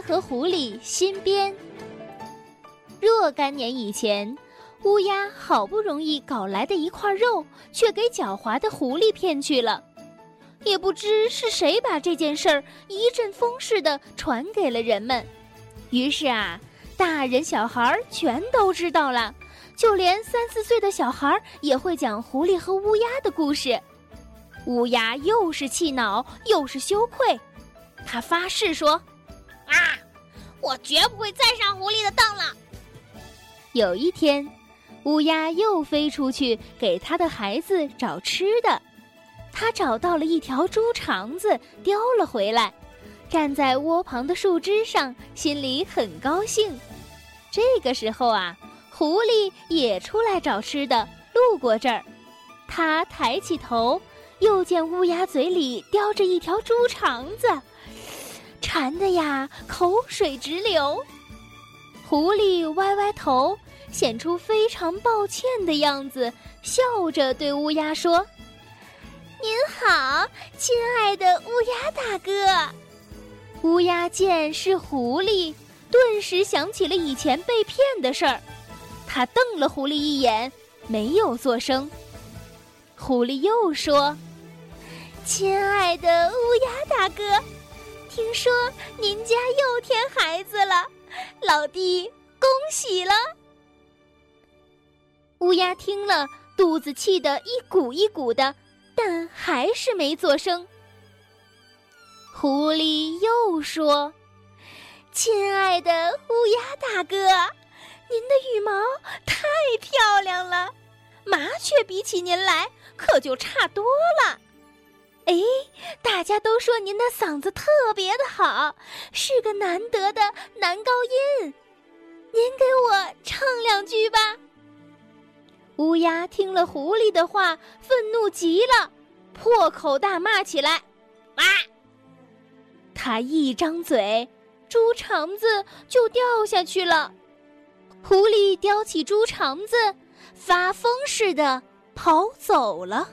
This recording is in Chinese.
和狐狸新编。若干年以前，乌鸦好不容易搞来的一块肉，却给狡猾的狐狸骗去了。也不知是谁把这件事儿一阵风似的传给了人们，于是啊，大人小孩全都知道了，就连三四岁的小孩也会讲狐狸和乌鸦的故事。乌鸦又是气恼又是羞愧，他发誓说：“啊，我绝不会再上狐狸的当了。”有一天，乌鸦又飞出去给他的孩子找吃的。他找到了一条猪肠子，叼了回来，站在窝旁的树枝上，心里很高兴。这个时候啊，狐狸也出来找吃的，路过这儿，他抬起头，又见乌鸦嘴里叼着一条猪肠子，馋的呀，口水直流。狐狸歪歪头，显出非常抱歉的样子，笑着对乌鸦说。您好，亲爱的乌鸦大哥。乌鸦见是狐狸，顿时想起了以前被骗的事儿。他瞪了狐狸一眼，没有作声。狐狸又说：“亲爱的乌鸦大哥，听说您家又添孩子了，老弟恭喜了。”乌鸦听了，肚子气得一鼓一鼓的。但还是没作声。狐狸又说：“亲爱的乌鸦大哥，您的羽毛太漂亮了，麻雀比起您来可就差多了。哎，大家都说您的嗓子特别的好，是个难得的男高音，您给我唱两句吧。”乌鸦听了狐狸的话，愤怒极了，破口大骂起来：“啊！”他一张嘴，猪肠子就掉下去了。狐狸叼起猪肠子，发疯似的跑走了。